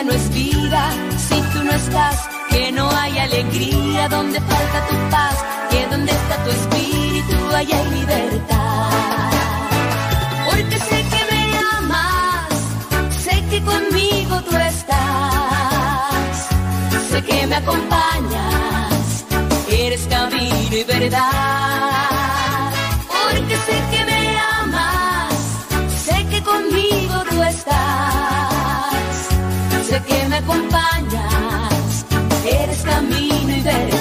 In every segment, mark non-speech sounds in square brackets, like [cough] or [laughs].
no es vida si tú no estás, que no hay alegría donde falta tu paz, que donde está tu espíritu hay libertad. Porque sé que me amas, sé que conmigo tú estás, sé que me acompañas, eres camino y verdad. Porque sé que me amas, sé que conmigo tú estás, que me acompañas, eres camino y verdad.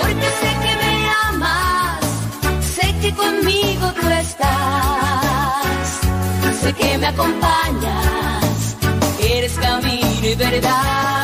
Porque sé que me amas, sé que conmigo tú estás, sé que me acompañas, y verdad.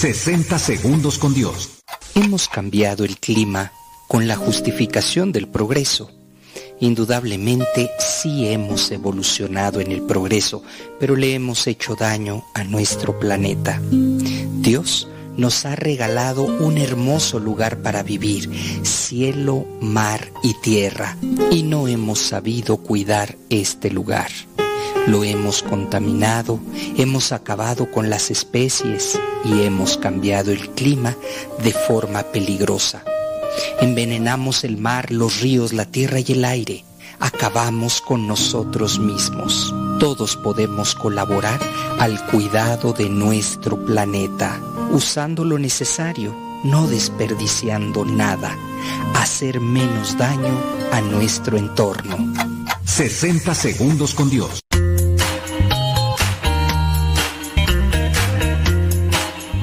...60 segundos con Dios. Hemos cambiado el clima con la justificación del progreso. Indudablemente sí hemos evolucionado en el progreso, pero le hemos hecho daño a nuestro planeta. Dios nos ha regalado un hermoso lugar para vivir, cielo, mar y tierra, y no hemos sabido cuidar este lugar. Lo hemos contaminado, hemos acabado con las especies y hemos cambiado el clima de forma peligrosa. Envenenamos el mar, los ríos, la tierra y el aire. Acabamos con nosotros mismos. Todos podemos colaborar al cuidado de nuestro planeta, usando lo necesario, no desperdiciando nada, hacer menos daño a nuestro entorno. 60 segundos con Dios.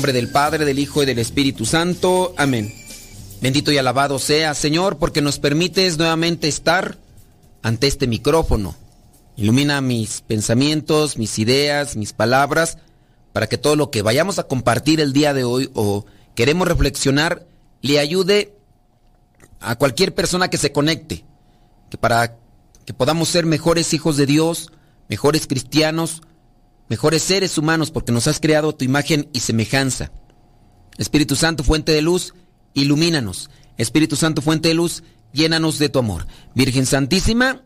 Nombre del Padre, del Hijo y del Espíritu Santo. Amén. Bendito y alabado sea, Señor, porque nos permites nuevamente estar ante este micrófono. Ilumina mis pensamientos, mis ideas, mis palabras, para que todo lo que vayamos a compartir el día de hoy o queremos reflexionar le ayude a cualquier persona que se conecte, que para que podamos ser mejores hijos de Dios, mejores cristianos, mejores seres humanos porque nos has creado tu imagen y semejanza. Espíritu Santo, fuente de luz, ilumínanos. Espíritu Santo, fuente de luz, llénanos de tu amor. Virgen Santísima,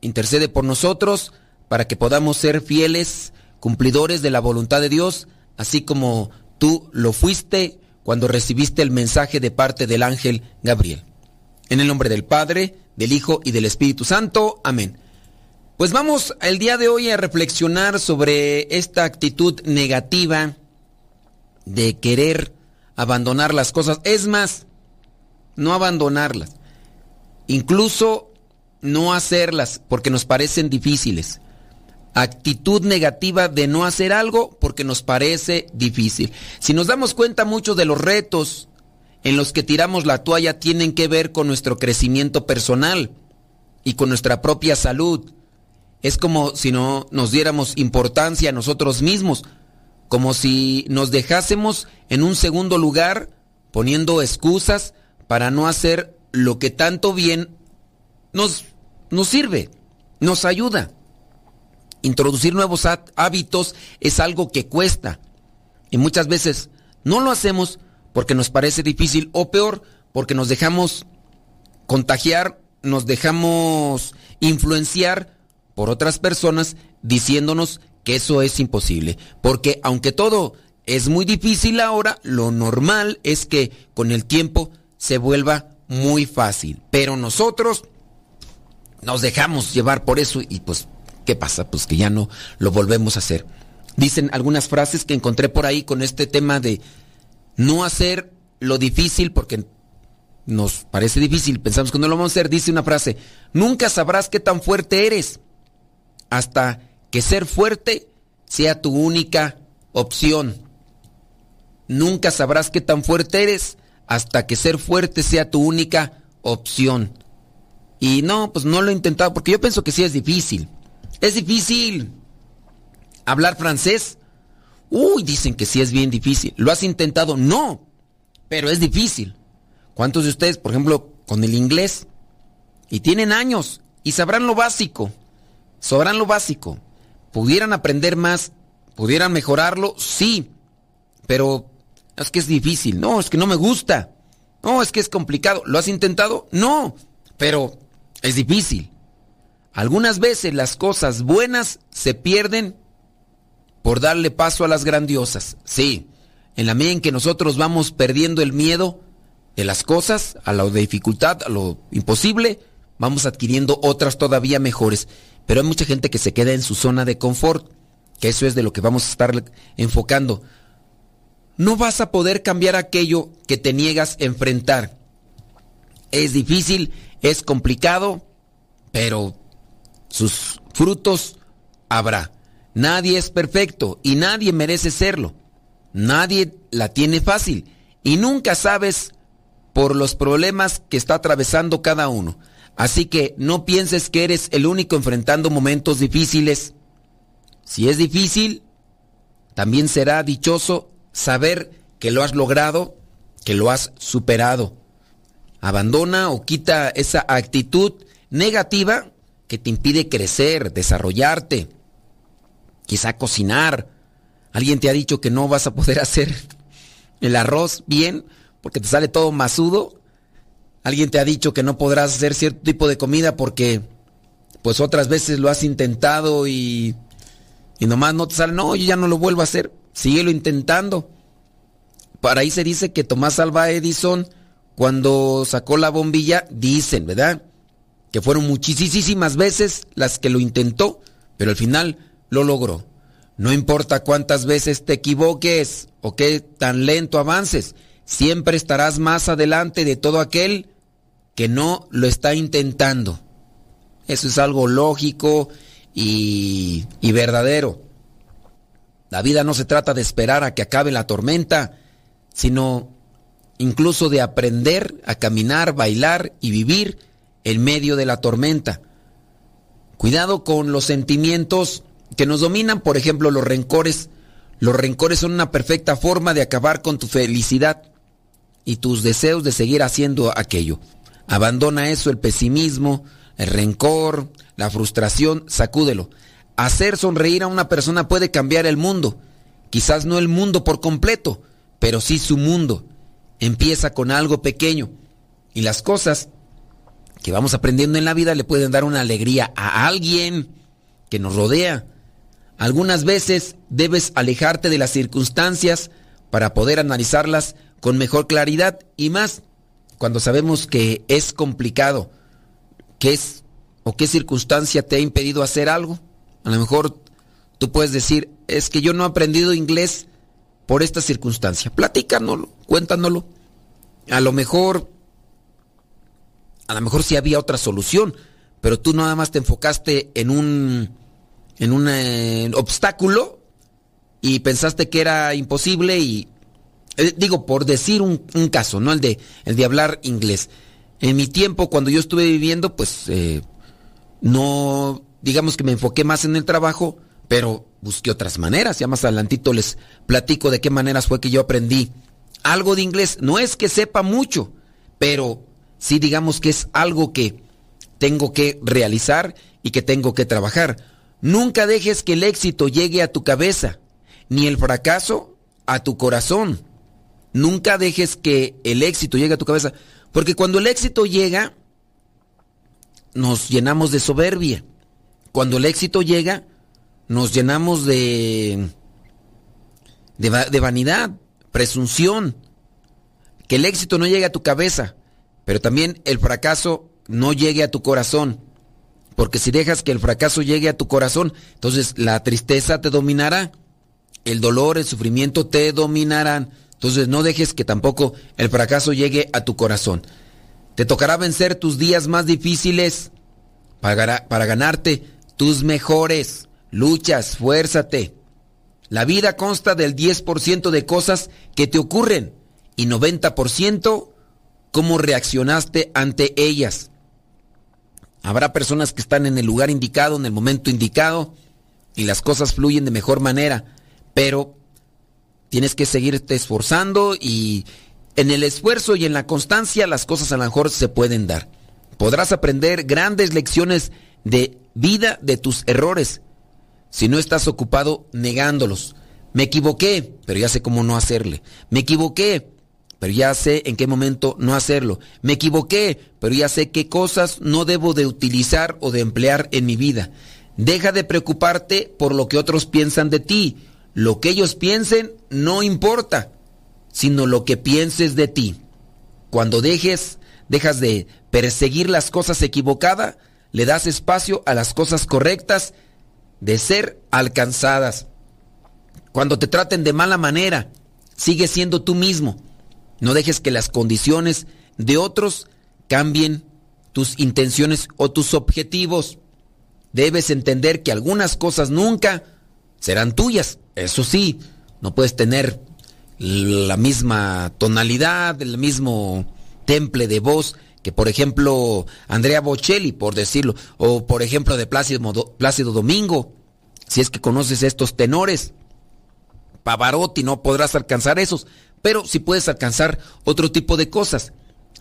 intercede por nosotros para que podamos ser fieles, cumplidores de la voluntad de Dios, así como tú lo fuiste cuando recibiste el mensaje de parte del ángel Gabriel. En el nombre del Padre, del Hijo y del Espíritu Santo. Amén. Pues vamos el día de hoy a reflexionar sobre esta actitud negativa de querer abandonar las cosas. Es más, no abandonarlas. Incluso no hacerlas porque nos parecen difíciles. Actitud negativa de no hacer algo porque nos parece difícil. Si nos damos cuenta, muchos de los retos en los que tiramos la toalla tienen que ver con nuestro crecimiento personal y con nuestra propia salud es como si no nos diéramos importancia a nosotros mismos, como si nos dejásemos en un segundo lugar poniendo excusas para no hacer lo que tanto bien nos, nos sirve, nos ayuda. Introducir nuevos hábitos es algo que cuesta y muchas veces no lo hacemos porque nos parece difícil o peor, porque nos dejamos contagiar, nos dejamos influenciar por otras personas diciéndonos que eso es imposible. Porque aunque todo es muy difícil ahora, lo normal es que con el tiempo se vuelva muy fácil. Pero nosotros nos dejamos llevar por eso y pues, ¿qué pasa? Pues que ya no lo volvemos a hacer. Dicen algunas frases que encontré por ahí con este tema de no hacer lo difícil porque nos parece difícil, pensamos que no lo vamos a hacer. Dice una frase, nunca sabrás qué tan fuerte eres hasta que ser fuerte sea tu única opción. Nunca sabrás qué tan fuerte eres hasta que ser fuerte sea tu única opción. Y no, pues no lo he intentado porque yo pienso que sí es difícil. Es difícil hablar francés. Uy, dicen que sí es bien difícil. ¿Lo has intentado? No, pero es difícil. ¿Cuántos de ustedes, por ejemplo, con el inglés? Y tienen años y sabrán lo básico. Sobran lo básico. ¿Pudieran aprender más? ¿Pudieran mejorarlo? Sí. Pero es que es difícil. No, es que no me gusta. No, es que es complicado. ¿Lo has intentado? No. Pero es difícil. Algunas veces las cosas buenas se pierden por darle paso a las grandiosas. Sí. En la medida en que nosotros vamos perdiendo el miedo de las cosas, a la dificultad, a lo imposible, vamos adquiriendo otras todavía mejores. Pero hay mucha gente que se queda en su zona de confort, que eso es de lo que vamos a estar enfocando. No vas a poder cambiar aquello que te niegas a enfrentar. Es difícil, es complicado, pero sus frutos habrá. Nadie es perfecto y nadie merece serlo. Nadie la tiene fácil y nunca sabes por los problemas que está atravesando cada uno. Así que no pienses que eres el único enfrentando momentos difíciles. Si es difícil, también será dichoso saber que lo has logrado, que lo has superado. Abandona o quita esa actitud negativa que te impide crecer, desarrollarte, quizá cocinar. Alguien te ha dicho que no vas a poder [laughs] hacer el arroz bien porque te sale todo masudo. Alguien te ha dicho que no podrás hacer cierto tipo de comida porque pues otras veces lo has intentado y, y nomás no te sale. No, yo ya no lo vuelvo a hacer. Síguelo intentando. Para ahí se dice que Tomás Alva Edison, cuando sacó la bombilla, dicen, ¿verdad? Que fueron muchísimas veces las que lo intentó, pero al final lo logró. No importa cuántas veces te equivoques o qué tan lento avances, siempre estarás más adelante de todo aquel que no lo está intentando. Eso es algo lógico y, y verdadero. La vida no se trata de esperar a que acabe la tormenta, sino incluso de aprender a caminar, bailar y vivir en medio de la tormenta. Cuidado con los sentimientos que nos dominan, por ejemplo, los rencores. Los rencores son una perfecta forma de acabar con tu felicidad y tus deseos de seguir haciendo aquello. Abandona eso, el pesimismo, el rencor, la frustración, sacúdelo. Hacer sonreír a una persona puede cambiar el mundo. Quizás no el mundo por completo, pero sí su mundo. Empieza con algo pequeño y las cosas que vamos aprendiendo en la vida le pueden dar una alegría a alguien que nos rodea. Algunas veces debes alejarte de las circunstancias para poder analizarlas con mejor claridad y más cuando sabemos que es complicado. ¿Qué es o qué circunstancia te ha impedido hacer algo? A lo mejor tú puedes decir, es que yo no he aprendido inglés por esta circunstancia. Platícanoslo, cuéntanoslo. A lo mejor, a lo mejor sí había otra solución, pero tú nada más te enfocaste en un, en un eh, obstáculo y pensaste que era imposible y eh, digo por decir un, caso, no el de el de hablar inglés. En mi tiempo cuando yo estuve viviendo, pues eh, no digamos que me enfoqué más en el trabajo pero busqué otras maneras. Ya más adelantito les platico de qué maneras fue que yo aprendí algo de inglés. No es que sepa mucho, pero sí digamos que es algo que tengo que realizar y que tengo que trabajar. Nunca dejes que el éxito llegue a tu cabeza, ni el fracaso a tu corazón. Nunca dejes que el éxito llegue a tu cabeza, porque cuando el éxito llega, nos llenamos de soberbia. Cuando el éxito llega, nos llenamos de, de, vanidad, presunción, que el éxito no llegue a tu cabeza, pero también el fracaso no llegue a tu corazón. Porque si dejas que el fracaso llegue a tu corazón, entonces la tristeza te dominará, el dolor, el sufrimiento te dominarán. Entonces no dejes que tampoco el fracaso llegue a tu corazón. Te tocará vencer tus días más difíciles para, para ganarte tus mejores. Lucha, esfuérzate. La vida consta del 10% de cosas que te ocurren y 90% cómo reaccionaste ante ellas. Habrá personas que están en el lugar indicado, en el momento indicado, y las cosas fluyen de mejor manera, pero tienes que seguirte esforzando y en el esfuerzo y en la constancia las cosas a lo mejor se pueden dar. Podrás aprender grandes lecciones de vida de tus errores si no estás ocupado negándolos. Me equivoqué, pero ya sé cómo no hacerle. Me equivoqué, pero ya sé en qué momento no hacerlo. Me equivoqué, pero ya sé qué cosas no debo de utilizar o de emplear en mi vida. Deja de preocuparte por lo que otros piensan de ti. Lo que ellos piensen no importa, sino lo que pienses de ti. Cuando dejes, dejas de perseguir las cosas equivocadas, le das espacio a las cosas correctas de ser alcanzadas. Cuando te traten de mala manera, sigue siendo tú mismo. No dejes que las condiciones de otros cambien tus intenciones o tus objetivos. Debes entender que algunas cosas nunca serán tuyas. Eso sí, no puedes tener la misma tonalidad, el mismo temple de voz que por ejemplo Andrea Bocelli, por decirlo, o por ejemplo de Plácido, Domingo, si es que conoces estos tenores. Pavarotti no podrás alcanzar esos, pero sí puedes alcanzar otro tipo de cosas.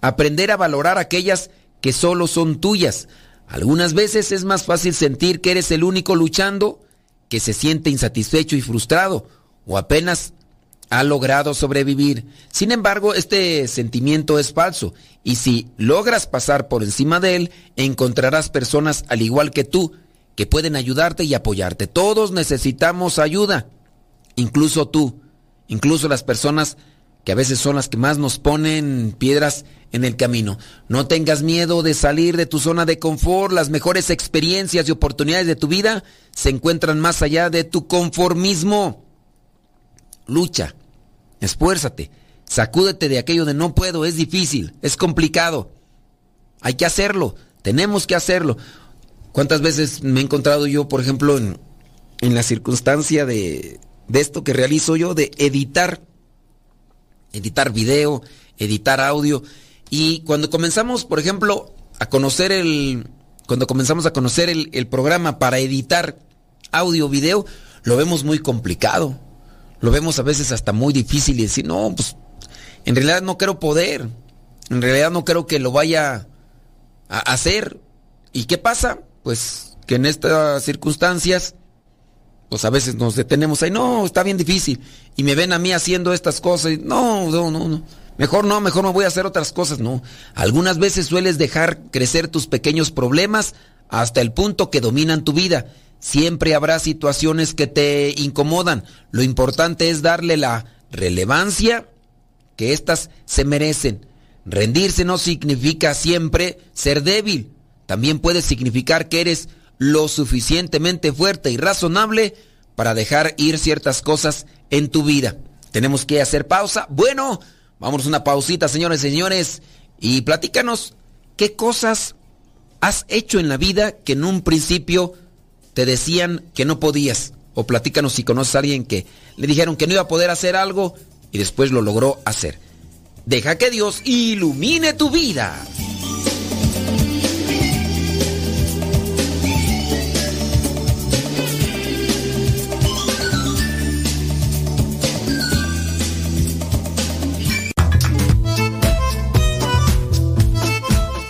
Aprender a valorar aquellas que solo son tuyas. Algunas veces es más fácil sentir que eres el único luchando que se siente insatisfecho y frustrado o apenas ha logrado sobrevivir. Sin embargo, este sentimiento es falso y si logras pasar por encima de él, encontrarás personas al igual que tú que pueden ayudarte y apoyarte. Todos necesitamos ayuda, incluso tú, incluso las personas que a veces son las que más nos ponen piedras en el camino. No tengas miedo de salir de tu zona de confort. Las mejores experiencias y oportunidades de tu vida se encuentran más allá de tu conformismo. Lucha, esfuérzate, sacúdete de aquello de no puedo, es difícil, es complicado. Hay que hacerlo, tenemos que hacerlo. ¿Cuántas veces me he encontrado yo, por ejemplo, en, en la circunstancia de, de esto que realizo yo, de editar editar video, editar audio. Y cuando comenzamos, por ejemplo, a conocer el. Cuando comenzamos a conocer el, el programa para editar audio, video, lo vemos muy complicado. Lo vemos a veces hasta muy difícil y decir, no, pues en realidad no quiero poder. En realidad no creo que lo vaya a hacer. ¿Y qué pasa? Pues que en estas circunstancias pues a veces nos detenemos ahí, no, está bien difícil. Y me ven a mí haciendo estas cosas y no, no, no, no. Mejor no, mejor no voy a hacer otras cosas, no. Algunas veces sueles dejar crecer tus pequeños problemas hasta el punto que dominan tu vida. Siempre habrá situaciones que te incomodan. Lo importante es darle la relevancia que éstas se merecen. Rendirse no significa siempre ser débil. También puede significar que eres lo suficientemente fuerte y razonable para dejar ir ciertas cosas en tu vida. Tenemos que hacer pausa. Bueno, vamos a una pausita, señores y señores, y platícanos qué cosas has hecho en la vida que en un principio te decían que no podías. O platícanos si conoces a alguien que le dijeron que no iba a poder hacer algo y después lo logró hacer. Deja que Dios ilumine tu vida.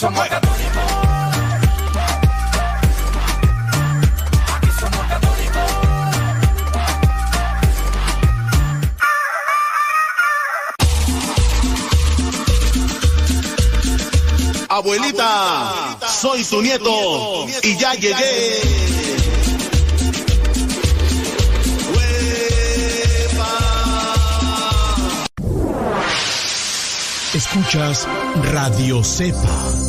Somos católicos. Aquí somos católicos. Abuelita, soy tu nieto y ya llegué. Escuchas Radio Cepa.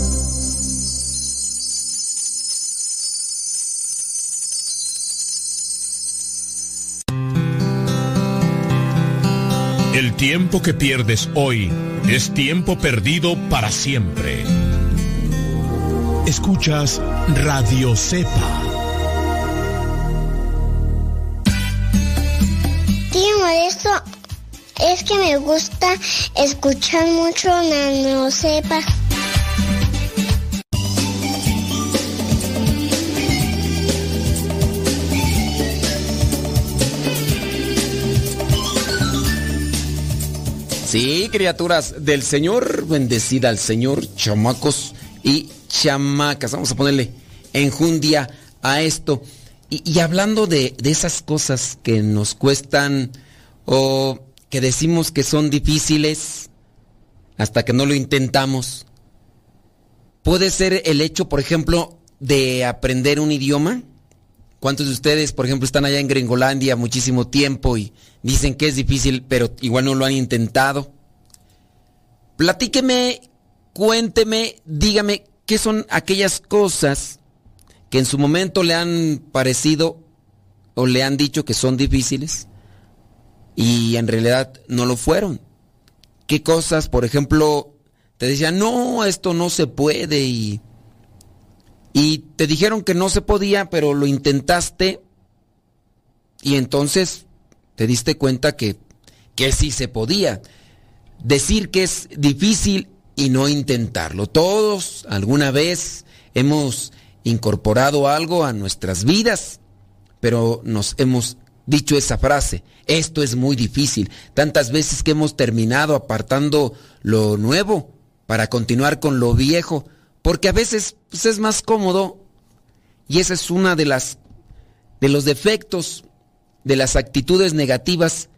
El tiempo que pierdes hoy es tiempo perdido para siempre. Escuchas Radio Cepa. Tío esto es que me gusta escuchar mucho Nano Sepa. Sí, criaturas del Señor, bendecida al Señor, chamacos y chamacas. Vamos a ponerle enjundia a esto. Y, hablando de, de, esas cosas que nos cuestan o que decimos que son difíciles, hasta que no lo intentamos. Puede ser el hecho, por ejemplo, de aprender un idioma. ¿Cuántos de ustedes, por ejemplo, están allá en Gringolandia muchísimo tiempo y dicen que es difícil, pero igual no lo han intentado? Platíqueme, cuénteme, dígame qué son aquellas cosas que en su momento le han parecido o le han dicho que son difíciles y en realidad no lo fueron. ¿Qué cosas, por ejemplo, te decían, no, esto no se puede y, y te dijeron que no se podía, pero lo intentaste y entonces te diste cuenta que, que sí se podía. Decir que es difícil y no intentarlo. Todos alguna vez hemos incorporado algo a nuestras vidas, pero nos hemos dicho esa frase, esto es muy difícil, tantas veces que hemos terminado apartando lo nuevo para continuar con lo viejo, porque a veces pues, es más cómodo y esa es una de las de los defectos de las actitudes negativas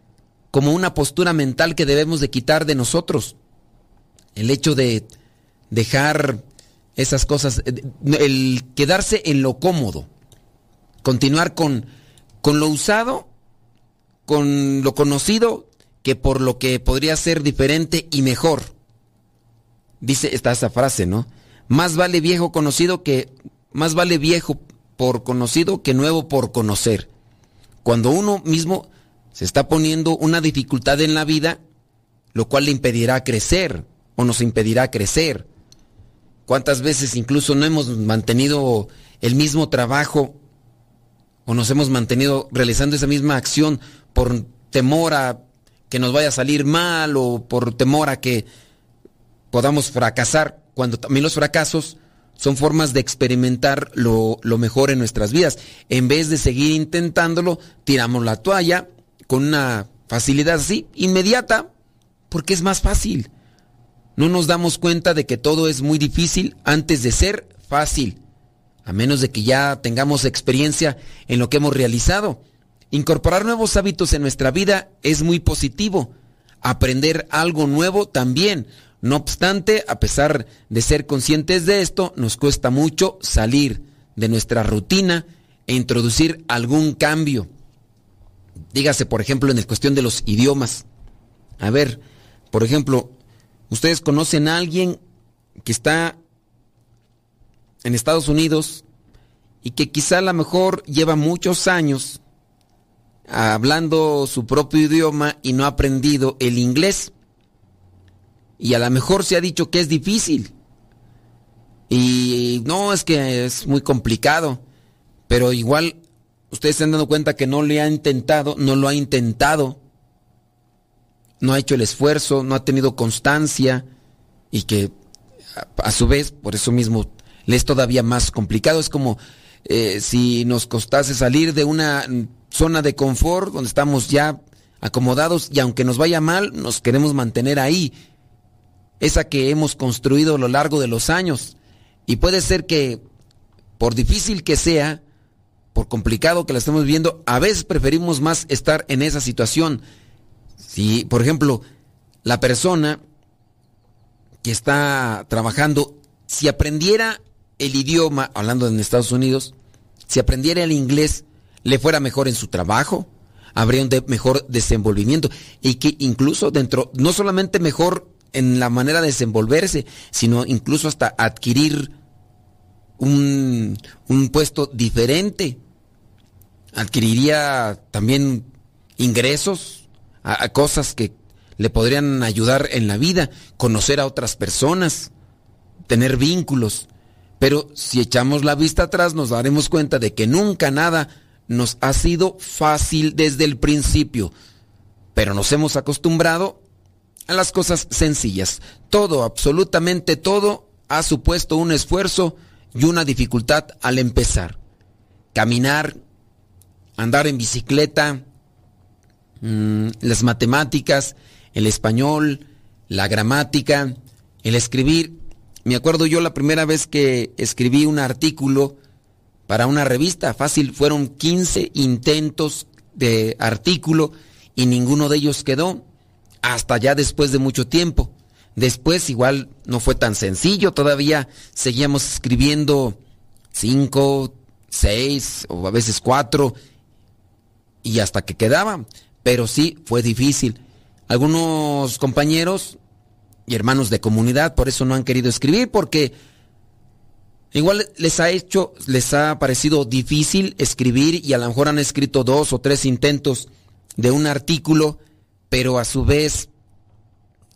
como una postura mental que debemos de quitar de nosotros. El hecho de dejar esas cosas, el quedarse en lo cómodo, continuar con, con lo usado, con lo conocido, que por lo que podría ser diferente y mejor. Dice esta esa frase, ¿no? Más vale viejo conocido que más vale viejo por conocido que nuevo por conocer. Cuando uno mismo se está poniendo una dificultad en la vida, lo cual le impedirá crecer o nos impedirá crecer. ¿Cuántas veces incluso no hemos mantenido el mismo trabajo o nos hemos mantenido realizando esa misma acción por temor a que nos vaya a salir mal o por temor a que podamos fracasar, cuando también los fracasos son formas de experimentar lo, lo mejor en nuestras vidas. En vez de seguir intentándolo, tiramos la toalla con una facilidad así, inmediata, porque es más fácil. No nos damos cuenta de que todo es muy difícil antes de ser fácil, a menos de que ya tengamos experiencia en lo que hemos realizado. Incorporar nuevos hábitos en nuestra vida es muy positivo. Aprender algo nuevo también. No obstante, a pesar de ser conscientes de esto, nos cuesta mucho salir de nuestra rutina e introducir algún cambio. Dígase, por ejemplo, en la cuestión de los idiomas. A ver, por ejemplo, Ustedes conocen a alguien que está en Estados Unidos y que quizá a lo mejor lleva muchos años hablando su propio idioma y no ha aprendido el inglés. Y a lo mejor se ha dicho que es difícil. Y no, es que es muy complicado. Pero igual ustedes se han dado cuenta que no le ha intentado, no lo ha intentado no ha hecho el esfuerzo, no ha tenido constancia y que a, su vez, por eso mismo, le es todavía más complicado. Es como eh, si nos costase salir de una zona de confort donde estamos ya acomodados y aunque nos vaya mal, nos queremos mantener ahí. Esa que hemos construido a lo largo de los años. Y puede ser que, por difícil que sea, por complicado que la estemos viendo, a veces preferimos más estar en esa situación si, por ejemplo, la persona que está trabajando, si aprendiera el idioma, hablando en Estados Unidos, si aprendiera el inglés, le fuera mejor en su trabajo, habría un mejor desenvolvimiento y que incluso dentro, no solamente mejor en la manera de desenvolverse, sino incluso hasta adquirir un, un puesto diferente. Adquiriría también ingresos a, cosas que le podrían ayudar en la vida, conocer a otras personas, tener vínculos. Pero si echamos la vista atrás nos daremos cuenta de que nunca nada nos ha sido fácil desde el principio. Pero nos hemos acostumbrado a las cosas sencillas. Todo, absolutamente todo, ha supuesto un esfuerzo y una dificultad al empezar. Caminar, andar en bicicleta, Mm, las matemáticas, el español, la gramática, el escribir. Me acuerdo yo la primera vez que escribí un artículo para una revista, fácil, fueron 15 intentos de artículo y ninguno de ellos quedó, hasta ya después de mucho tiempo. Después igual no fue tan sencillo, todavía seguíamos escribiendo cinco, seis o a veces cuatro y hasta que quedaba. Pero sí, fue difícil. Algunos compañeros y hermanos de comunidad por eso no han querido escribir porque igual les ha hecho, les ha parecido difícil escribir y a lo mejor han escrito dos o tres intentos de un artículo, pero a su vez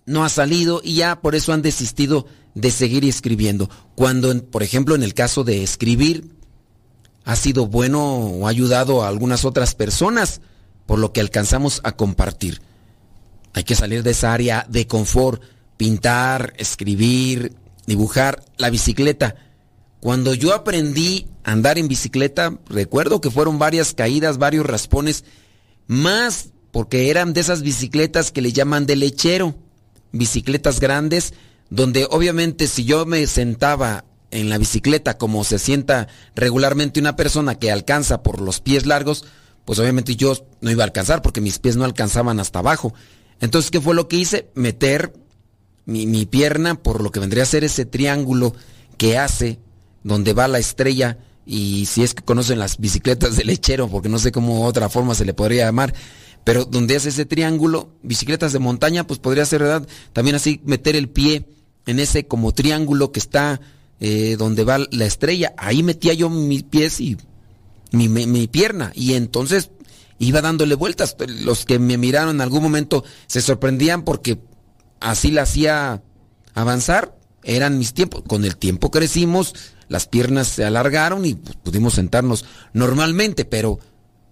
no ha salido y ya por eso han desistido de seguir escribiendo. Cuando, por ejemplo, en el caso de escribir, ha sido bueno o ha ayudado a algunas otras personas, por lo que alcanzamos a compartir. Hay que salir de esa área de confort, pintar, escribir, dibujar, la bicicleta. Cuando yo aprendí a andar en bicicleta, recuerdo que fueron varias caídas, varios raspones, más porque eran de esas bicicletas que le llaman de lechero, bicicletas grandes, donde obviamente si yo me sentaba en la bicicleta como se sienta regularmente una persona que alcanza por los pies largos, pues obviamente yo no iba a alcanzar porque mis pies no alcanzaban hasta abajo. Entonces, ¿qué fue lo que hice? Meter mi, pierna por lo que vendría a ser ese triángulo que hace donde va la estrella y si es que conocen las bicicletas de lechero, porque no sé cómo otra forma se le podría llamar, pero donde hace ese triángulo, bicicletas de montaña, pues podría ser verdad, también así meter el pie en ese como triángulo que está eh, donde va la estrella, ahí metía yo mis pies y mi, pierna, y entonces iba dándole vueltas. Los que me miraron en algún momento se sorprendían porque así la hacía avanzar, eran mis tiempos. Con el tiempo crecimos, las piernas se alargaron y pues, pudimos sentarnos normalmente, pero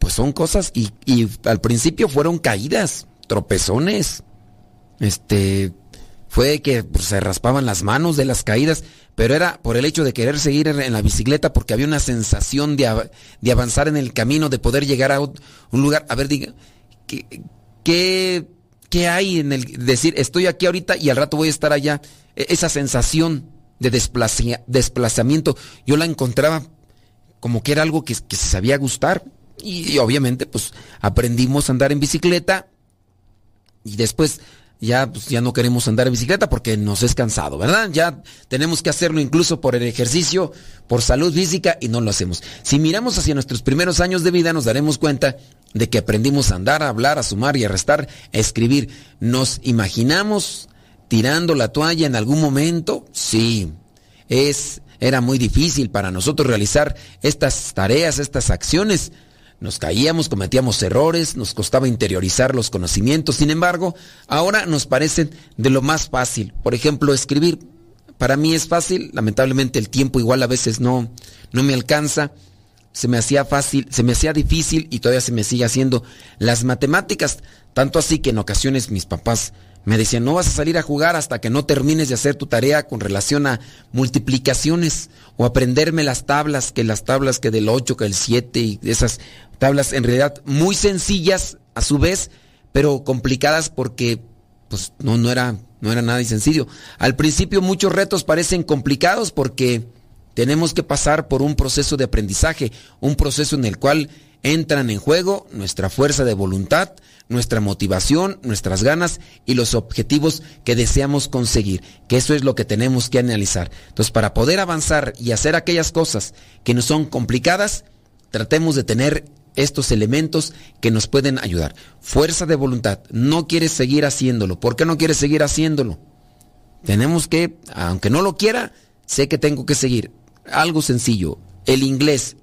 pues son cosas y, al principio fueron caídas, tropezones, este, fue que pues, se raspaban las manos de las caídas, pero era por el hecho de querer seguir en la bicicleta porque había una sensación de, de avanzar en el camino, de poder llegar a un lugar. A ver, diga, ¿qué, qué, hay en el decir estoy aquí ahorita y al rato voy a estar allá? E, esa sensación de desplazamiento, yo la encontraba como que era algo que se sabía gustar. Y, obviamente, pues aprendimos a andar en bicicleta y después ya, pues, ya no queremos andar en bicicleta porque nos es cansado, ¿verdad? Ya tenemos que hacerlo incluso por el ejercicio, por salud física y no lo hacemos. Si miramos hacia nuestros primeros años de vida nos daremos cuenta de que aprendimos a andar, a hablar, a sumar y a restar, a escribir. ¿Nos imaginamos tirando la toalla en algún momento? Sí, es, era muy difícil para nosotros realizar estas tareas, estas acciones nos caíamos, cometíamos errores, nos costaba interiorizar los conocimientos. Sin embargo, ahora nos parecen de lo más fácil. Por ejemplo, escribir. Para mí es fácil, lamentablemente el tiempo igual a veces no, no me alcanza. Se me hacía fácil, se me hacía difícil y todavía se me sigue haciendo las matemáticas. Tanto así que en ocasiones mis papás me decían, no vas a salir a jugar hasta que no termines de hacer tu tarea con relación a multiplicaciones o aprenderme las tablas, que las tablas que del 8, que del 7 y esas tablas en realidad muy sencillas a su vez, pero complicadas porque pues no, no, era, no era nada sencillo. Al principio muchos retos parecen complicados porque tenemos que pasar por un proceso de aprendizaje, un proceso en el cual entran en juego nuestra fuerza de voluntad, nuestra motivación, nuestras ganas y los objetivos que deseamos conseguir, que eso es lo que tenemos que analizar. Entonces, para poder avanzar y hacer aquellas cosas que no son complicadas, tratemos de tener estos elementos que nos pueden ayudar. Fuerza de voluntad, no quieres seguir haciéndolo. ¿Por qué no quieres seguir haciéndolo? Tenemos que, aunque no lo quiera, sé que tengo que seguir. Algo sencillo, el inglés,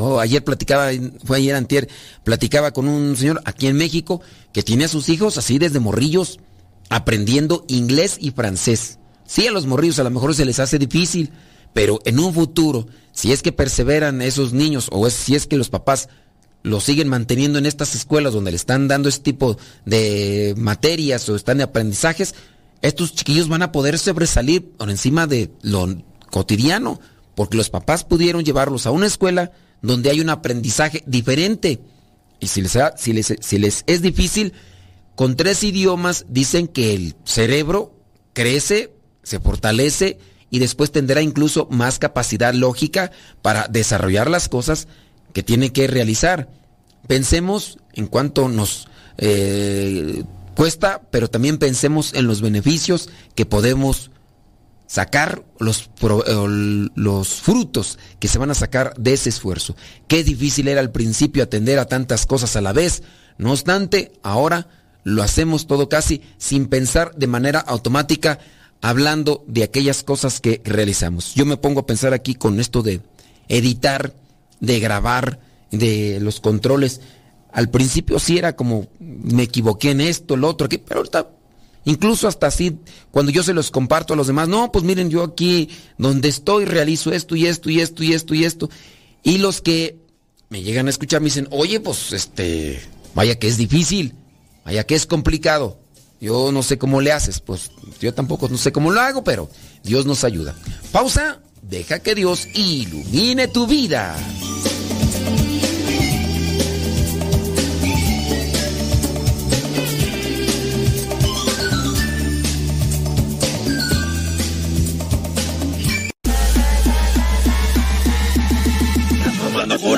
Oh, ayer platicaba, fue ayer antier, platicaba con un señor aquí en México que tiene a sus hijos así desde morrillos aprendiendo inglés y francés. Sí, a los morrillos a lo mejor se les hace difícil, pero en un futuro, si es que perseveran esos niños o si es que los papás los siguen manteniendo en estas escuelas donde le están dando este tipo de materias o están de aprendizajes, estos chiquillos van a poder sobresalir por encima de lo cotidiano, porque los papás pudieron llevarlos a una escuela donde hay un aprendizaje diferente. Y si les, es difícil, con tres idiomas dicen que el cerebro crece, se fortalece y después tendrá incluso más capacidad lógica para desarrollar las cosas que tiene que realizar. Pensemos en cuanto nos eh, Cuesta, pero también pensemos en los beneficios que podemos sacar los, los frutos que se van a sacar de ese esfuerzo. Qué difícil era al principio atender a tantas cosas a la vez. No obstante, ahora lo hacemos todo casi sin pensar de manera automática, hablando de aquellas cosas que realizamos. Yo me pongo a pensar aquí con esto de editar, de grabar, de los controles. Al principio sí era como me equivoqué en esto, lo otro, aquí, pero ahorita Incluso hasta así, cuando yo se los comparto a los demás, no, pues miren, yo aquí donde estoy realizo esto y esto y esto y esto y esto. Y los que me llegan a escuchar me dicen, oye, pues este, vaya que es difícil, vaya que es complicado. Yo no sé cómo le haces, pues yo tampoco no sé cómo lo hago, pero Dios nos ayuda. Pausa, deja que Dios ilumine tu vida.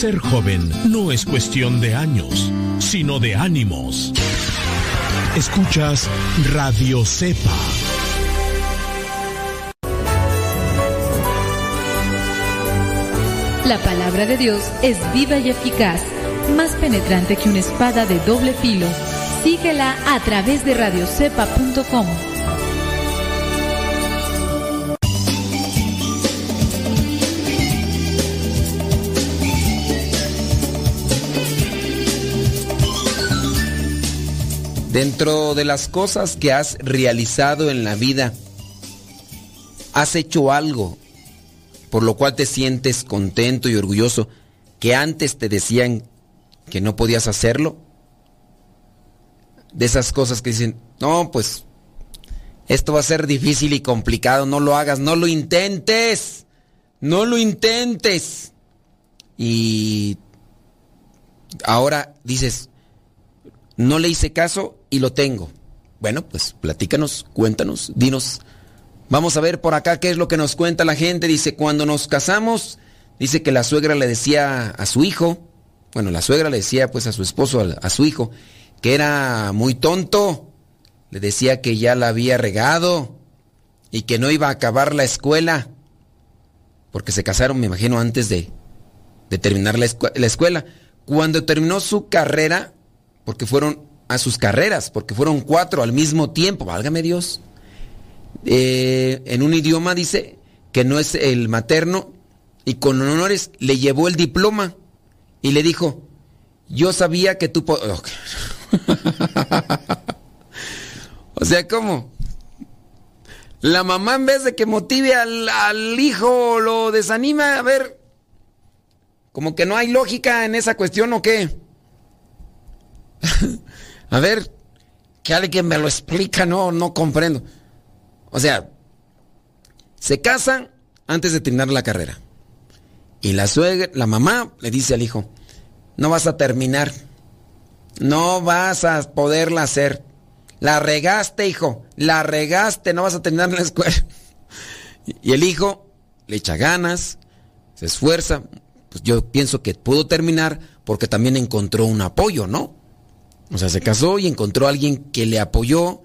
Ser joven no es cuestión de años, sino de ánimos. Escuchas Radio Cepa. La palabra de Dios es viva y eficaz, más penetrante que una espada de doble filo. Síguela a través de radiocepa.com. Dentro de las cosas que has realizado en la vida, ¿has hecho algo por lo cual te sientes contento y orgulloso que antes te decían que no podías hacerlo? De esas cosas que dicen, no, pues esto va a ser difícil y complicado, no lo hagas, no lo intentes, no lo intentes. Y ahora dices, no le hice caso y lo tengo. Bueno, pues platícanos, cuéntanos, dinos. Vamos a ver por acá qué es lo que nos cuenta la gente. Dice, cuando nos casamos, dice que la suegra le decía a su hijo, bueno, la suegra le decía pues a su esposo, a, su hijo, que era muy tonto. Le decía que ya la había regado y que no iba a acabar la escuela. Porque se casaron, me imagino, antes de, de terminar la escuela. Cuando terminó su carrera, porque fueron a sus carreras, porque fueron cuatro al mismo tiempo, válgame Dios. Eh, en un idioma dice que no es el materno y con honores le llevó el diploma y le dijo, yo sabía que tú... [laughs] o sea, ¿cómo? La mamá en vez de que motive al, al hijo lo desanima, a ver, como que no hay lógica en esa cuestión o qué. [laughs] A ver, que alguien me lo explica, no, no comprendo. O sea, se casan antes de terminar la carrera. Y la suegra, la mamá le dice al hijo, no vas a terminar. No vas a poderla hacer. La regaste, hijo. La regaste, no vas a terminar la escuela. [laughs] Y el hijo le echa ganas, se esfuerza. Pues yo pienso que pudo terminar porque también encontró un apoyo, ¿no? O sea, se casó y encontró a alguien que le apoyó,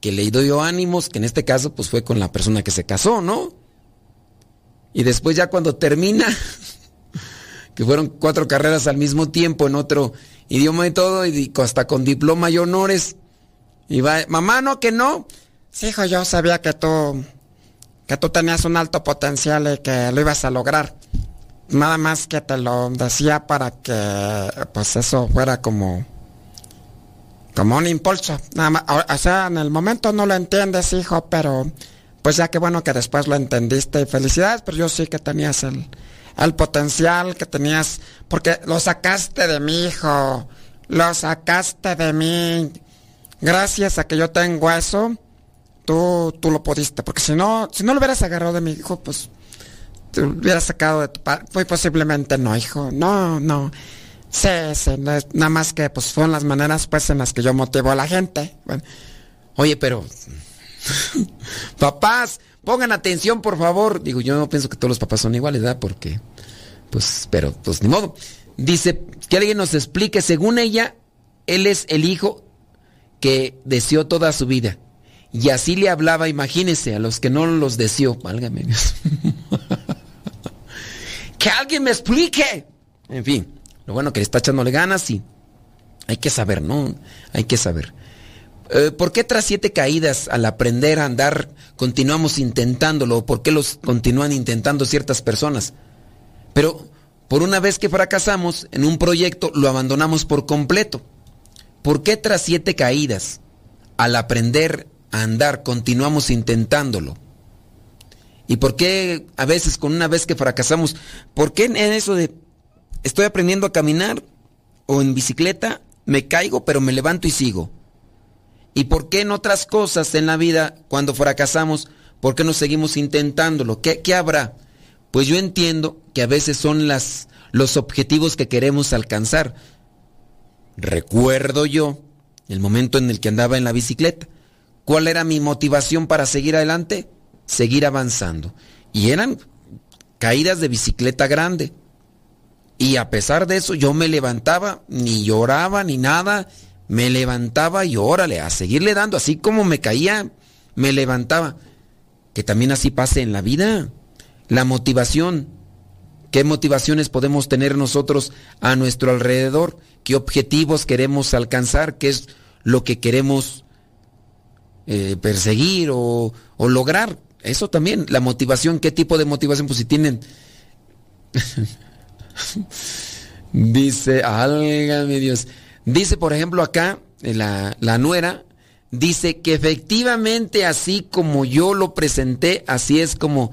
que le dio ánimos, que en este caso pues fue con la persona que se casó, ¿no? Y después ya cuando termina, [laughs] que fueron cuatro carreras al mismo tiempo en otro idioma y todo, y hasta con diploma y honores. Y va, mamá, no, que no. Sí, hijo, yo sabía que tú, que tú tenías un alto potencial y que lo ibas a lograr. Nada más que te lo decía para que, pues eso fuera como, como un impulso. Nada más, o sea, en el momento no lo entiendes, hijo, pero pues ya que bueno que después lo entendiste. Felicidades, pero yo sí que tenías el, el potencial que tenías, porque lo sacaste de mi hijo, lo sacaste de mí. Gracias a que yo tengo eso, tú, tú lo pudiste, porque si no, si no lo hubieras agarrado de mi hijo, pues te hubieras sacado de tu padre. Muy posiblemente no, hijo, no, no. Sí, sí, nada más que pues fueron las maneras pues en las que yo motivo a la gente. Oye, pero [laughs] papás, pongan atención, por favor. Digo, yo no pienso que todos los papás son iguales, ¿verdad? Porque, pues, pero, pues, ni modo. Dice, que alguien nos explique, según ella, él es el hijo que deseó toda su vida. Y así le hablaba, imagínense, a los que no los deseó. Válgame Dios. [laughs] que alguien me explique. En fin, lo bueno que le está echándole ganas y hay que saber, ¿no? Hay que saber. Eh, ¿Por qué tras siete caídas al aprender a andar continuamos intentándolo? ¿Por qué los continúan intentando ciertas personas? Pero por una vez que fracasamos en un proyecto lo abandonamos por completo. ¿Por qué tras siete caídas al aprender a andar continuamos intentándolo? ¿Y por qué a veces con una vez que fracasamos, por qué en eso de estoy aprendiendo a caminar o en bicicleta me caigo pero me levanto y sigo? ¿Y por qué en otras cosas en la vida, cuando fracasamos, por qué no seguimos intentándolo? ¿Qué, qué habrá? Pues yo entiendo que a veces son las, los objetivos que queremos alcanzar. Recuerdo yo el momento en el que andaba en la bicicleta. ¿Cuál era mi motivación para seguir adelante? Seguir avanzando. Y eran caídas de bicicleta grande. Y a pesar de eso yo me levantaba, ni lloraba, ni nada, me levantaba y órale, a seguirle dando, así como me caía, me levantaba. Que también así pase en la vida. La motivación. ¿Qué motivaciones podemos tener nosotros a nuestro alrededor? ¿Qué objetivos queremos alcanzar? ¿Qué es lo que queremos eh, perseguir o, o lograr? Eso también, la motivación, ¿qué tipo de motivación? Pues si tienen... [laughs] [laughs] Dice, álgame Dios. Dice, por ejemplo, acá, la, la nuera, dice que efectivamente así como yo lo presenté, así es como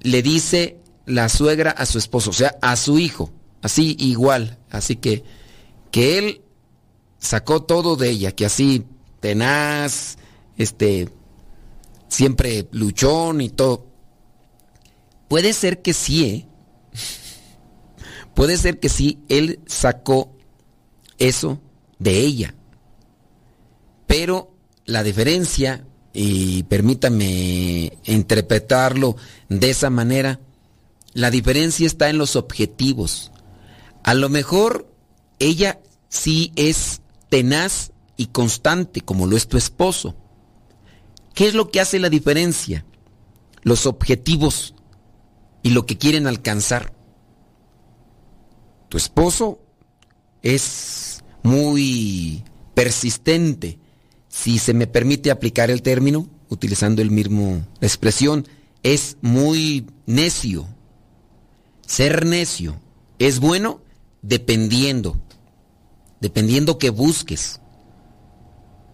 le dice la suegra a su esposo, o sea, a su hijo, así igual, así que que él sacó todo de ella, que así tenaz, este siempre luchón y todo. Puede ser que sí, ¿eh? Puede ser que sí, él sacó eso de ella. Pero la diferencia, y permítame interpretarlo de esa manera, la diferencia está en los objetivos. A lo mejor ella sí es tenaz y constante, como lo es tu esposo. ¿Qué es lo que hace la diferencia? Los objetivos y lo que quieren alcanzar. Tu esposo es muy persistente, si se me permite aplicar el término, utilizando el mismo expresión, es muy necio. Ser necio es bueno dependiendo, dependiendo que busques,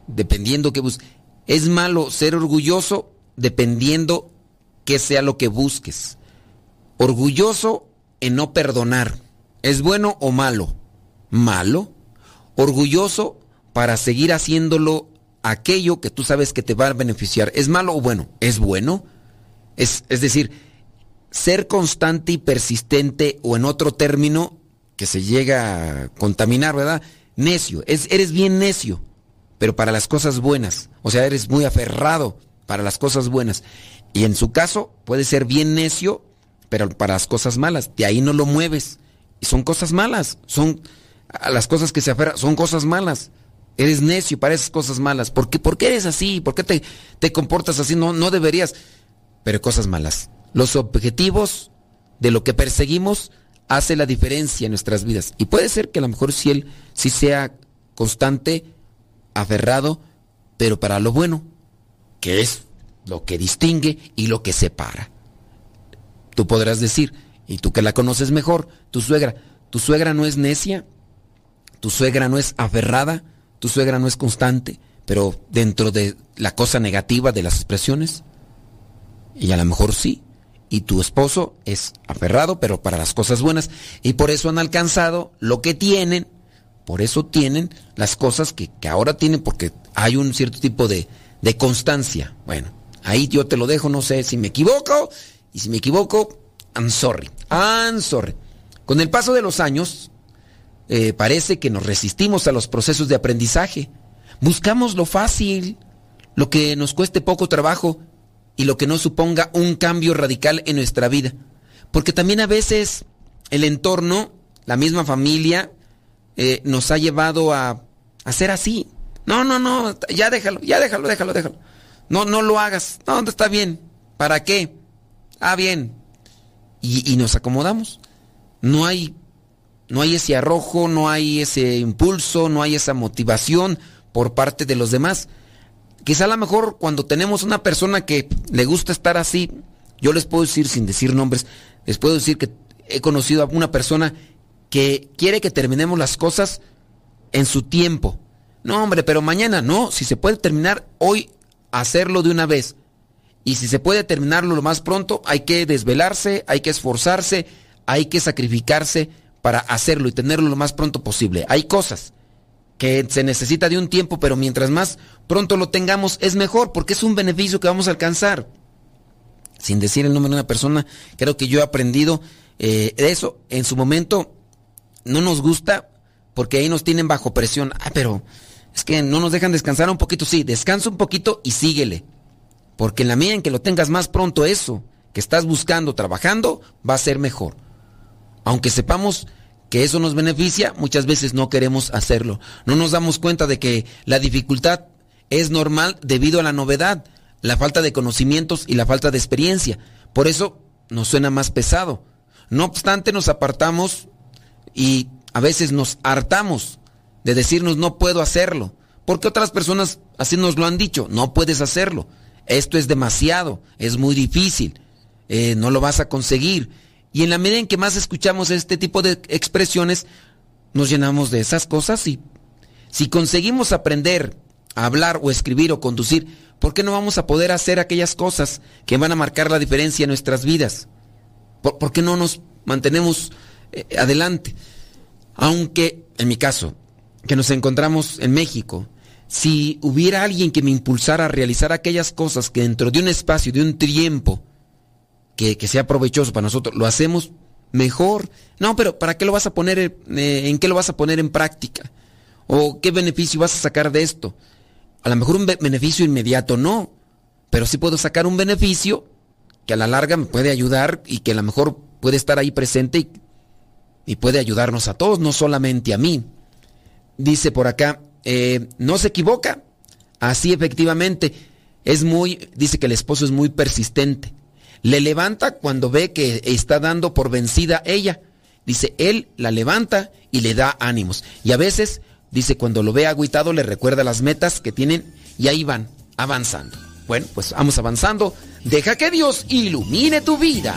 dependiendo que busques. Es malo ser orgulloso dependiendo que sea lo que busques. Orgulloso en no perdonar. ¿Es bueno o malo? Malo orgulloso para seguir haciéndolo aquello que tú sabes que te va a beneficiar. ¿Es malo o bueno? Es bueno. Es, es decir, ser constante y persistente o en otro término que se llega a contaminar, ¿verdad? Necio. Es, eres bien necio, pero para las cosas buenas. O sea, eres muy aferrado para las cosas buenas. Y en su caso puede ser bien necio, pero para las cosas malas. De ahí no lo mueves. Y son cosas malas. Son las cosas que se aferran son cosas malas. Eres necio para esas cosas malas. ¿Por qué, ¿Por qué eres así? ¿Por qué te, te comportas así? No, no deberías. Pero cosas malas. Los objetivos de lo que perseguimos hace la diferencia en nuestras vidas. Y puede ser que a lo mejor si él sí sea constante, aferrado, pero para lo bueno, que es lo que distingue y lo que separa. Tú podrás decir, y tú que la conoces mejor, tu suegra, tu suegra no es necia, tu suegra no es aferrada, tu suegra no es constante, pero dentro de la cosa negativa de las expresiones, y a lo mejor sí, y tu esposo es aferrado, pero para las cosas buenas, y por eso han alcanzado lo que tienen, por eso tienen las cosas que, ahora tienen, porque hay un cierto tipo de, de constancia. Bueno, ahí yo te lo dejo, no sé si me equivoco, y si me equivoco, I'm sorry, I'm sorry. Con el paso de los años, eh, parece que nos resistimos a los procesos de aprendizaje. Buscamos lo fácil, lo que nos cueste poco trabajo y lo que no suponga un cambio radical en nuestra vida. Porque también a veces el entorno, la misma familia, eh, nos ha llevado a, hacer así. No, no, no, ya déjalo, ya déjalo, déjalo, déjalo. No, no lo hagas. No, está bien. ¿Para qué? Ah, bien. Y, nos acomodamos. No hay no hay ese arrojo, no hay ese impulso, no hay esa motivación por parte de los demás. Quizá a lo mejor cuando tenemos una persona que le gusta estar así, yo les puedo decir sin decir nombres, les puedo decir que he conocido a una persona que quiere que terminemos las cosas en su tiempo. No, hombre, pero mañana no, si se puede terminar hoy, hacerlo de una vez. Y si se puede terminarlo lo más pronto, hay que desvelarse, hay que esforzarse, hay que sacrificarse para hacerlo y tenerlo lo más pronto posible. Hay cosas que se necesita de un tiempo, pero mientras más pronto lo tengamos es mejor, porque es un beneficio que vamos a alcanzar. Sin decir el nombre de una persona, creo que yo he aprendido eh, eso. En su momento no nos gusta porque ahí nos tienen bajo presión. Ah, pero es que no nos dejan descansar un poquito. Sí, descansa un poquito y síguele. Porque en la medida en que lo tengas más pronto eso que estás buscando, trabajando, va a ser mejor. Aunque sepamos que eso nos beneficia, muchas veces no queremos hacerlo. No nos damos cuenta de que la dificultad es normal debido a la novedad, la falta de conocimientos y la falta de experiencia. Por eso nos suena más pesado. No obstante, nos apartamos y a veces nos hartamos de decirnos no puedo hacerlo. Porque otras personas así nos lo han dicho, no puedes hacerlo. Esto es demasiado, es muy difícil, eh, no lo vas a conseguir. Y en la medida en que más escuchamos este tipo de expresiones, nos llenamos de esas cosas y si conseguimos aprender a hablar o escribir o conducir, ¿por qué no vamos a poder hacer aquellas cosas que van a marcar la diferencia en nuestras vidas? ¿Por, qué no nos mantenemos eh, adelante? Aunque, en mi caso, que nos encontramos en México, si hubiera alguien que me impulsara a realizar aquellas cosas que dentro de un espacio, de un tiempo, que, sea provechoso para nosotros, lo hacemos mejor. No, pero ¿para qué lo vas a poner, eh, en qué lo vas a poner en práctica? ¿O qué beneficio vas a sacar de esto? A lo mejor un beneficio inmediato no, pero sí puedo sacar un beneficio que a la larga me puede ayudar y que a lo mejor puede estar ahí presente y, y puede ayudarnos a todos, no solamente a mí. Dice por acá, eh, no se equivoca. Así efectivamente, es muy, dice que el esposo es muy persistente le levanta cuando ve que está dando por vencida ella. Dice, él la levanta y le da ánimos. Y a veces, dice, cuando lo ve agüitado, le recuerda las metas que tienen y ahí van avanzando. Bueno, pues vamos avanzando. Deja que Dios ilumine tu vida.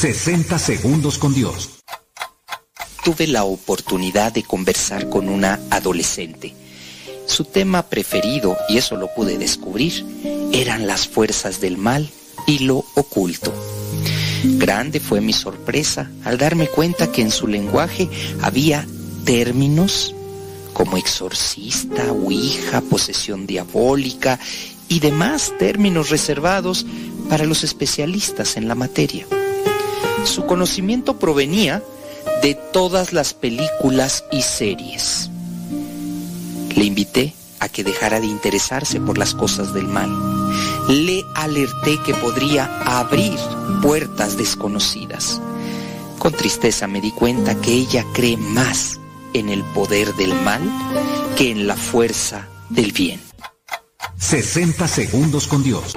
60 segundos con Dios. Tuve la oportunidad de conversar con una adolescente. Su tema preferido, y eso lo pude descubrir, eran las fuerzas del mal y lo oculto. Grande fue mi sorpresa al darme cuenta que en su lenguaje había términos como exorcista, ouija, posesión diabólica y demás términos reservados para los especialistas en la materia. Su conocimiento provenía de todas las películas y series. Le invité a que dejara de interesarse por las cosas del mal. Le alerté que podría abrir puertas desconocidas. Con tristeza me di cuenta que ella cree más en el poder del mal que en la fuerza del bien. 60 segundos con Dios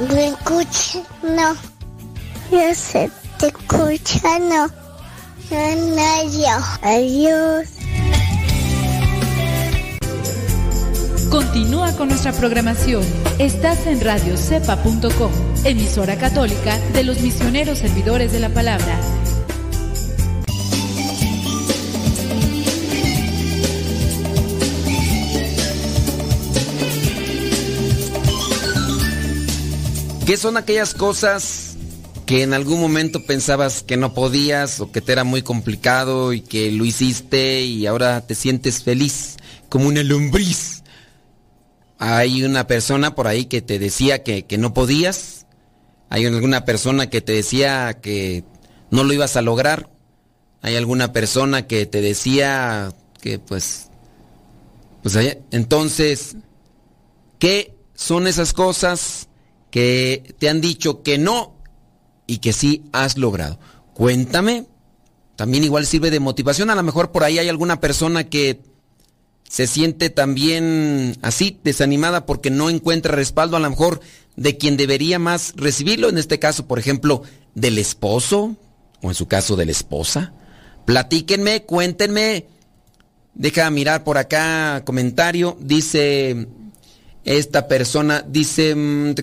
¿Me escucha? No. Yo sé, te escucha, no. No, no, yo. Adiós. Continúa con nuestra programación. Estás en radiocepa.com, emisora católica de los misioneros servidores de la palabra. ¿Qué son aquellas cosas que en algún momento pensabas que no podías o que te era muy complicado y que lo hiciste y ahora te sientes feliz como una lombriz? Hay una persona por ahí que te decía que, que no podías. Hay alguna persona que te decía que no lo ibas a lograr. Hay alguna persona que te decía que pues... Pues entonces, ¿qué son esas cosas? Que te han dicho que no y que sí has logrado. Cuéntame. También igual sirve de motivación. A lo mejor por ahí hay alguna persona que se siente también así, desanimada porque no encuentra respaldo a lo mejor de quien debería más recibirlo. En este caso, por ejemplo, del esposo o en su caso de la esposa. Platíquenme, cuéntenme. Deja mirar por acá comentario. Dice esta persona dice, mm,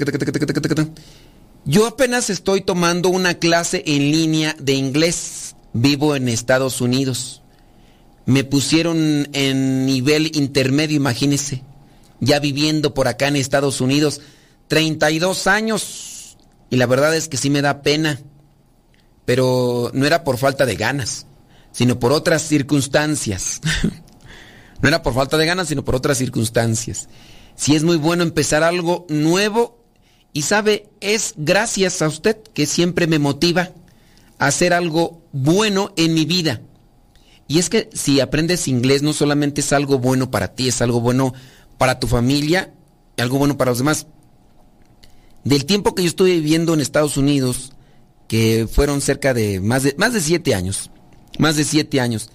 yo apenas estoy tomando una clase en línea de inglés. Vivo en Estados Unidos. Me pusieron en nivel intermedio, imagínese. Ya viviendo por acá en Estados Unidos, 32 años. Y la verdad es que sí me da pena. Pero no era por falta de ganas, sino por otras circunstancias. [laughs] no era por falta de ganas, sino por otras circunstancias si es muy bueno empezar algo nuevo y sabe, es gracias a usted que siempre me motiva a hacer algo bueno en mi vida. Y es que si aprendes inglés no solamente es algo bueno para ti, es algo bueno para tu familia, algo bueno para los demás. Del tiempo que yo estuve viviendo en Estados Unidos, que fueron cerca de más de, más de siete años, más de siete años,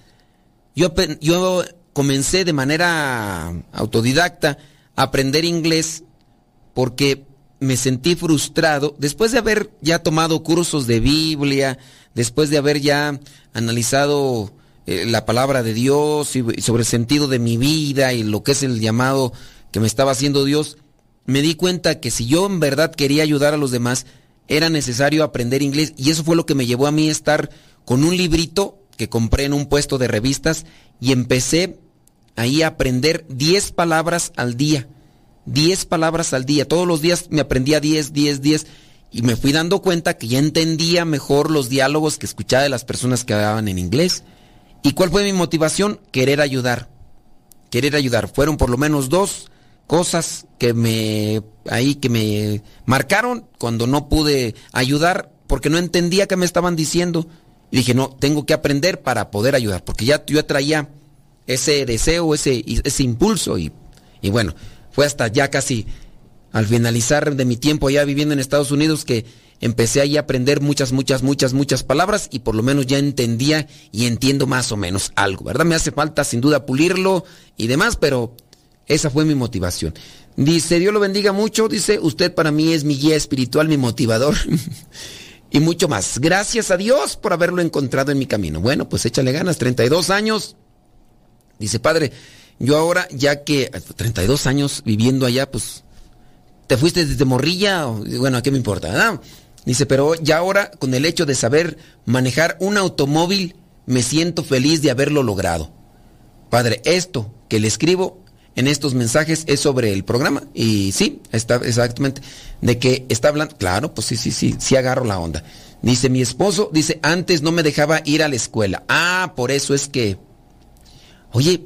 yo, yo comencé de manera autodidacta, aprender inglés porque me sentí frustrado después de haber ya tomado cursos de Biblia, después de haber ya analizado eh, la palabra de Dios y, sobre el sentido de mi vida y lo que es el llamado que me estaba haciendo Dios, me di cuenta que si yo en verdad quería ayudar a los demás, era necesario aprender inglés y eso fue lo que me llevó a mí a estar con un librito que compré en un puesto de revistas y empecé ahí aprender 10 palabras al día. 10 palabras al día. Todos los días me aprendía 10, 10, 10. Y me fui dando cuenta que ya entendía mejor los diálogos que escuchaba de las personas que hablaban en inglés. ¿Y cuál fue mi motivación? Querer ayudar. Querer ayudar. Fueron por lo menos dos cosas que me ahí que me marcaron cuando no pude ayudar porque no entendía qué me estaban diciendo. Y dije, no, tengo que aprender para poder ayudar, porque ya yo traía ese deseo, ese, ese impulso y, y bueno, fue hasta ya casi al finalizar de mi tiempo allá viviendo en Estados Unidos que empecé ahí a aprender muchas, muchas, muchas, muchas palabras y por lo menos ya entendía y entiendo más o menos algo, ¿verdad? Me hace falta sin duda pulirlo y demás, pero esa fue mi motivación. Dice, Dios lo bendiga mucho, dice, usted para mí es mi guía espiritual, mi motivador. [laughs] y mucho más. Gracias a Dios por haberlo encontrado en mi camino. Bueno, pues échale ganas, 32 años. Dice, padre, yo ahora, ya que 32 años viviendo allá, pues, ¿te fuiste desde morrilla? Bueno, ¿a qué me importa? Dice, pero ya ahora, con el hecho de saber manejar un automóvil, me siento feliz de haberlo logrado. Padre, esto que le escribo en estos mensajes es sobre el programa. Y sí, está exactamente. De que está hablando. Claro, pues sí, sí, sí, sí agarro la onda. Dice, mi esposo, dice, antes no me dejaba ir a la escuela. Ah, por eso es que. Oye,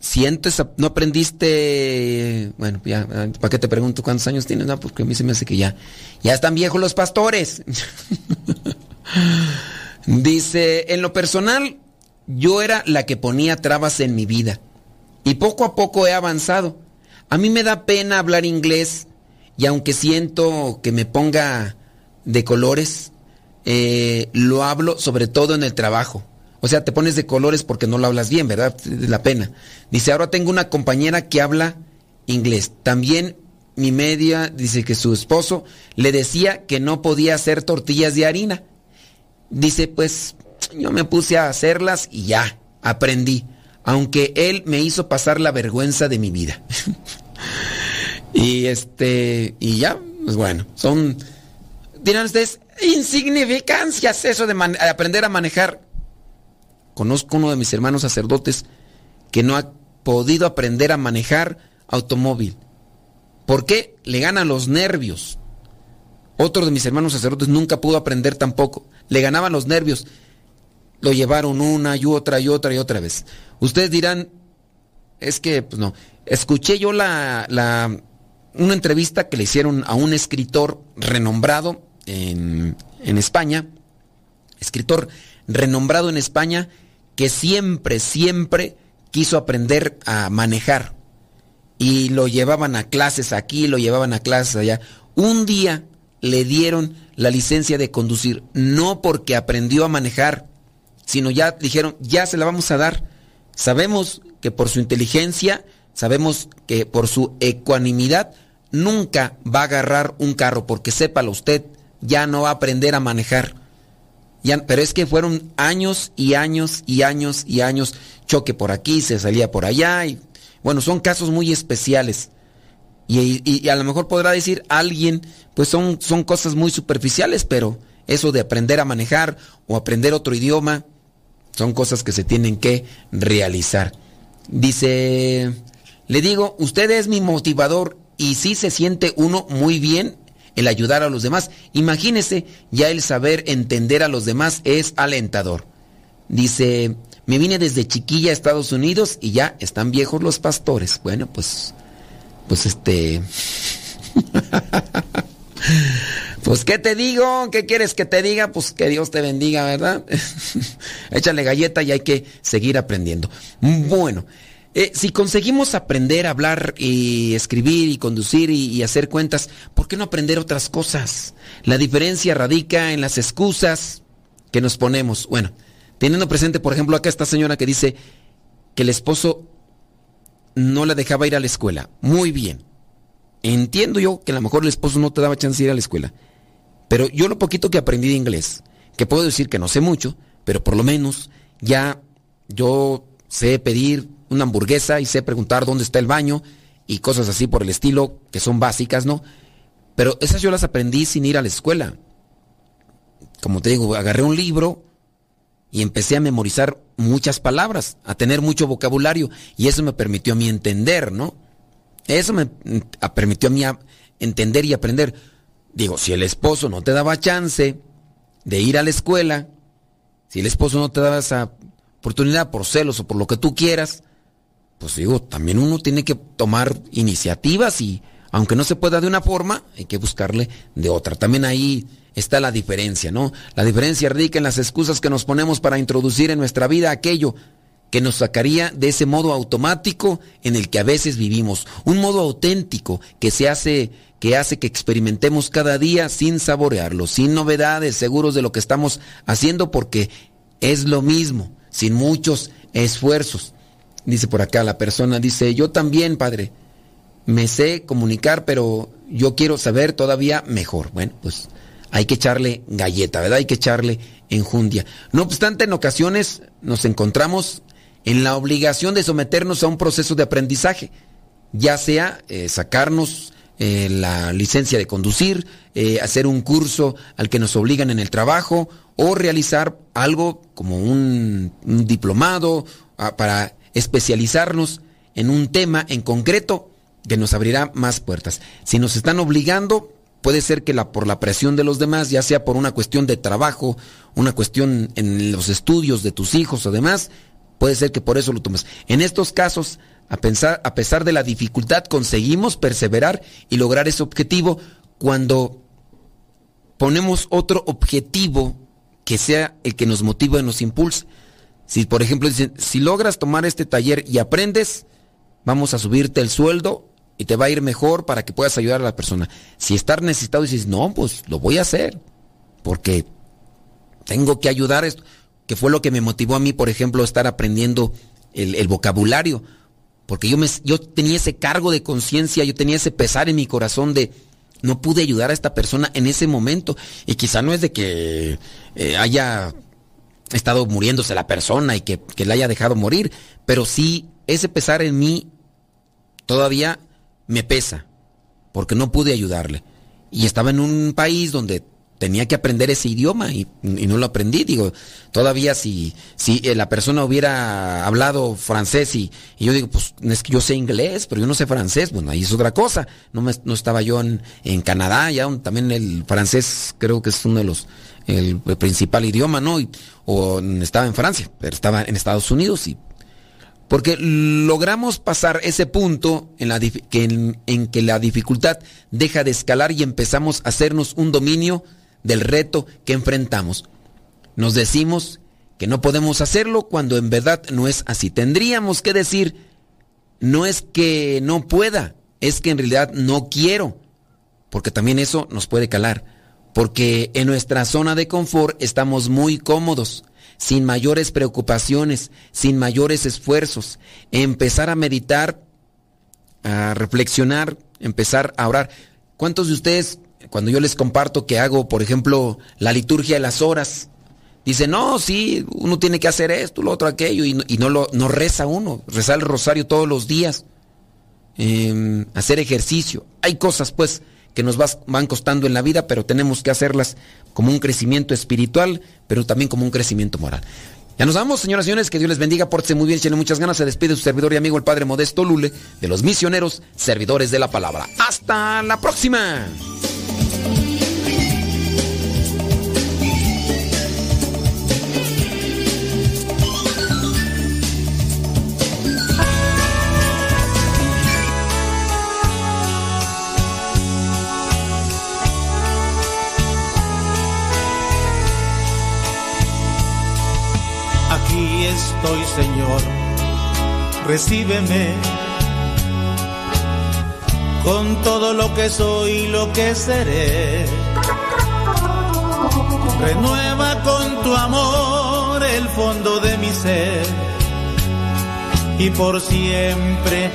si antes no aprendiste. Bueno, ya, ¿para qué te pregunto cuántos años tienes? No, porque a mí se me hace que ya. Ya están viejos los pastores. [laughs] dice, en lo personal, yo era la que ponía trabas en mi vida y poco a poco he avanzado. A mí me da pena hablar inglés y aunque siento que me ponga de colores, eh, lo hablo sobre todo en el trabajo. O sea, te pones de colores porque no lo hablas bien, ¿verdad? La pena. Dice, ahora tengo una compañera que habla inglés. También mi media dice que su esposo le decía que no podía hacer tortillas de harina. Dice, pues yo me puse a hacerlas y ya, aprendí aunque él me hizo pasar la vergüenza de mi vida. [laughs] y este, y ya, pues bueno, son, dirán ustedes, insignificancias eso de aprender a manejar. Conozco uno de mis hermanos sacerdotes que no ha podido aprender a manejar automóvil. ¿Por qué? Le ganan los nervios. Otro de mis hermanos sacerdotes nunca pudo aprender tampoco. Le ganaban los nervios. Lo llevaron una y otra y otra y otra vez. Ustedes dirán, es que, pues no, escuché yo la, la, una entrevista que le hicieron a un escritor renombrado en, en España, escritor renombrado en España, que siempre, siempre quiso aprender a manejar. Y lo llevaban a clases aquí, lo llevaban a clases allá. Un día le dieron la licencia de conducir, no porque aprendió a manejar, sino ya dijeron, ya se la vamos a dar. Sabemos que por su inteligencia, sabemos que por su ecuanimidad, nunca va a agarrar un carro, porque sépalo usted, ya no va a aprender a manejar. Pero es que fueron años y años y años y años, choque por aquí, se salía por allá, y bueno, son casos muy especiales. Y, a lo mejor podrá decir alguien, pues son, son cosas muy superficiales, pero eso de aprender a manejar o aprender otro idioma, son cosas que se tienen que realizar. Dice, le digo, usted es mi motivador y si se siente uno muy bien el ayudar a los demás. Imagínese, ya el saber entender a los demás es alentador. Dice, me vine desde chiquilla a Estados Unidos y ya están viejos los pastores. Bueno, pues, pues este... [laughs] Pues, ¿qué te digo? ¿Qué quieres que te diga? Pues que Dios te bendiga, ¿verdad? [laughs] Échale galleta y hay que seguir aprendiendo. Bueno, eh, si conseguimos aprender a hablar y escribir y conducir y, hacer cuentas, ¿por qué no aprender otras cosas? La diferencia radica en las excusas que nos ponemos. Bueno, teniendo presente, por ejemplo, acá esta señora que dice que el esposo no la dejaba ir a la escuela. Muy bien. Entiendo yo que a lo mejor el esposo no te daba chance de ir a la escuela. Pero yo lo poquito que aprendí de inglés, que puedo decir que no sé mucho, pero por lo menos ya yo sé pedir una hamburguesa y sé preguntar dónde está el baño y cosas así por el estilo, que son básicas, ¿no? Pero esas yo las aprendí sin ir a la escuela. Como te digo, agarré un libro y empecé a memorizar muchas palabras, a tener mucho vocabulario y eso me permitió a mí entender, ¿no? Eso me permitió a mí entender y aprender. Digo, si el esposo no te daba chance de ir a la escuela, si el esposo no te daba esa oportunidad por celos o por lo que tú quieras, pues digo, también uno tiene que tomar iniciativas y aunque no se pueda de una forma, hay que buscarle de otra. También ahí está la diferencia, ¿no? La diferencia radica en las excusas que nos ponemos para introducir en nuestra vida aquello que nos sacaría de ese modo automático en el que a veces vivimos, un modo auténtico que se hace que hace que experimentemos cada día sin saborearlo, sin novedades, seguros de lo que estamos haciendo porque es lo mismo, sin muchos esfuerzos. Dice por acá la persona, dice, yo también, padre, me sé comunicar, pero yo quiero saber todavía mejor. Bueno, pues hay que echarle galleta, ¿verdad? Hay que echarle enjundia. No obstante, en ocasiones nos encontramos en la obligación de someternos a un proceso de aprendizaje, ya sea eh, sacarnos eh, la licencia de conducir, eh, hacer un curso al que nos obligan en el trabajo o realizar algo como un, diplomado ah, para especializarnos en un tema en concreto que nos abrirá más puertas. Si nos están obligando, puede ser que la, por la presión de los demás, ya sea por una cuestión de trabajo, una cuestión en los estudios de tus hijos o demás, puede ser que por eso lo tomes. En estos casos, a, pensar, a pesar de la dificultad, conseguimos perseverar y lograr ese objetivo cuando ponemos otro objetivo que sea el que nos motive y nos impulse. Si, por ejemplo, dicen, si logras tomar este taller y aprendes, vamos a subirte el sueldo y te va a ir mejor para que puedas ayudar a la persona. Si estar necesitado y dices, no, pues lo voy a hacer, porque tengo que ayudar, esto, que fue lo que me motivó a mí, por ejemplo, estar aprendiendo el, vocabulario, porque yo, me, yo tenía ese cargo de conciencia, yo tenía ese pesar en mi corazón de, no pude ayudar a esta persona en ese momento, y quizá no es de que eh, haya estado muriéndose la persona y que, que la haya dejado morir, pero sí ese pesar en mí todavía me pesa, porque no pude ayudarle. Y estaba en un país donde tenía que aprender ese idioma y, no lo aprendí. Digo, todavía si, si eh, la persona hubiera hablado francés y, yo digo, pues es que yo sé inglés, pero yo no sé francés, bueno, ahí es otra cosa. No, me, no estaba yo en, en Canadá, ya también el francés creo que es uno de los, el, principal idioma, ¿no? o estaba en Francia, pero estaba en Estados Unidos y porque logramos pasar ese punto en, que la dificultad deja de escalar y empezamos a hacernos un dominio del reto que enfrentamos. Nos decimos que no podemos hacerlo cuando en verdad no es así. Tendríamos que decir, no es que no pueda, es que en realidad no quiero, porque también eso nos puede calar, porque en nuestra zona de confort estamos muy cómodos sin mayores preocupaciones, sin mayores esfuerzos, empezar a meditar, a reflexionar, empezar a orar. ¿Cuántos de ustedes, cuando yo les comparto que hago, por ejemplo, la liturgia de las horas, dicen, no, sí, uno tiene que hacer esto, lo otro, aquello, y, no, lo, no reza uno, reza el rosario todos los días, em, hacer ejercicio. Hay cosas, pues, que nos van costando en la vida, pero tenemos que hacerlas como un crecimiento espiritual, pero también como un crecimiento moral. Ya nos vamos, señoras y señores, que Dios les bendiga, pórtense muy bien, tienen muchas ganas, se despide su servidor y amigo el Padre Modesto Lule, de los misioneros, servidores de la palabra. ¡Hasta la próxima! Estoy, Señor, recíbeme con todo lo que soy y lo que seré. Renueva con tu amor el fondo de mi ser y por siempre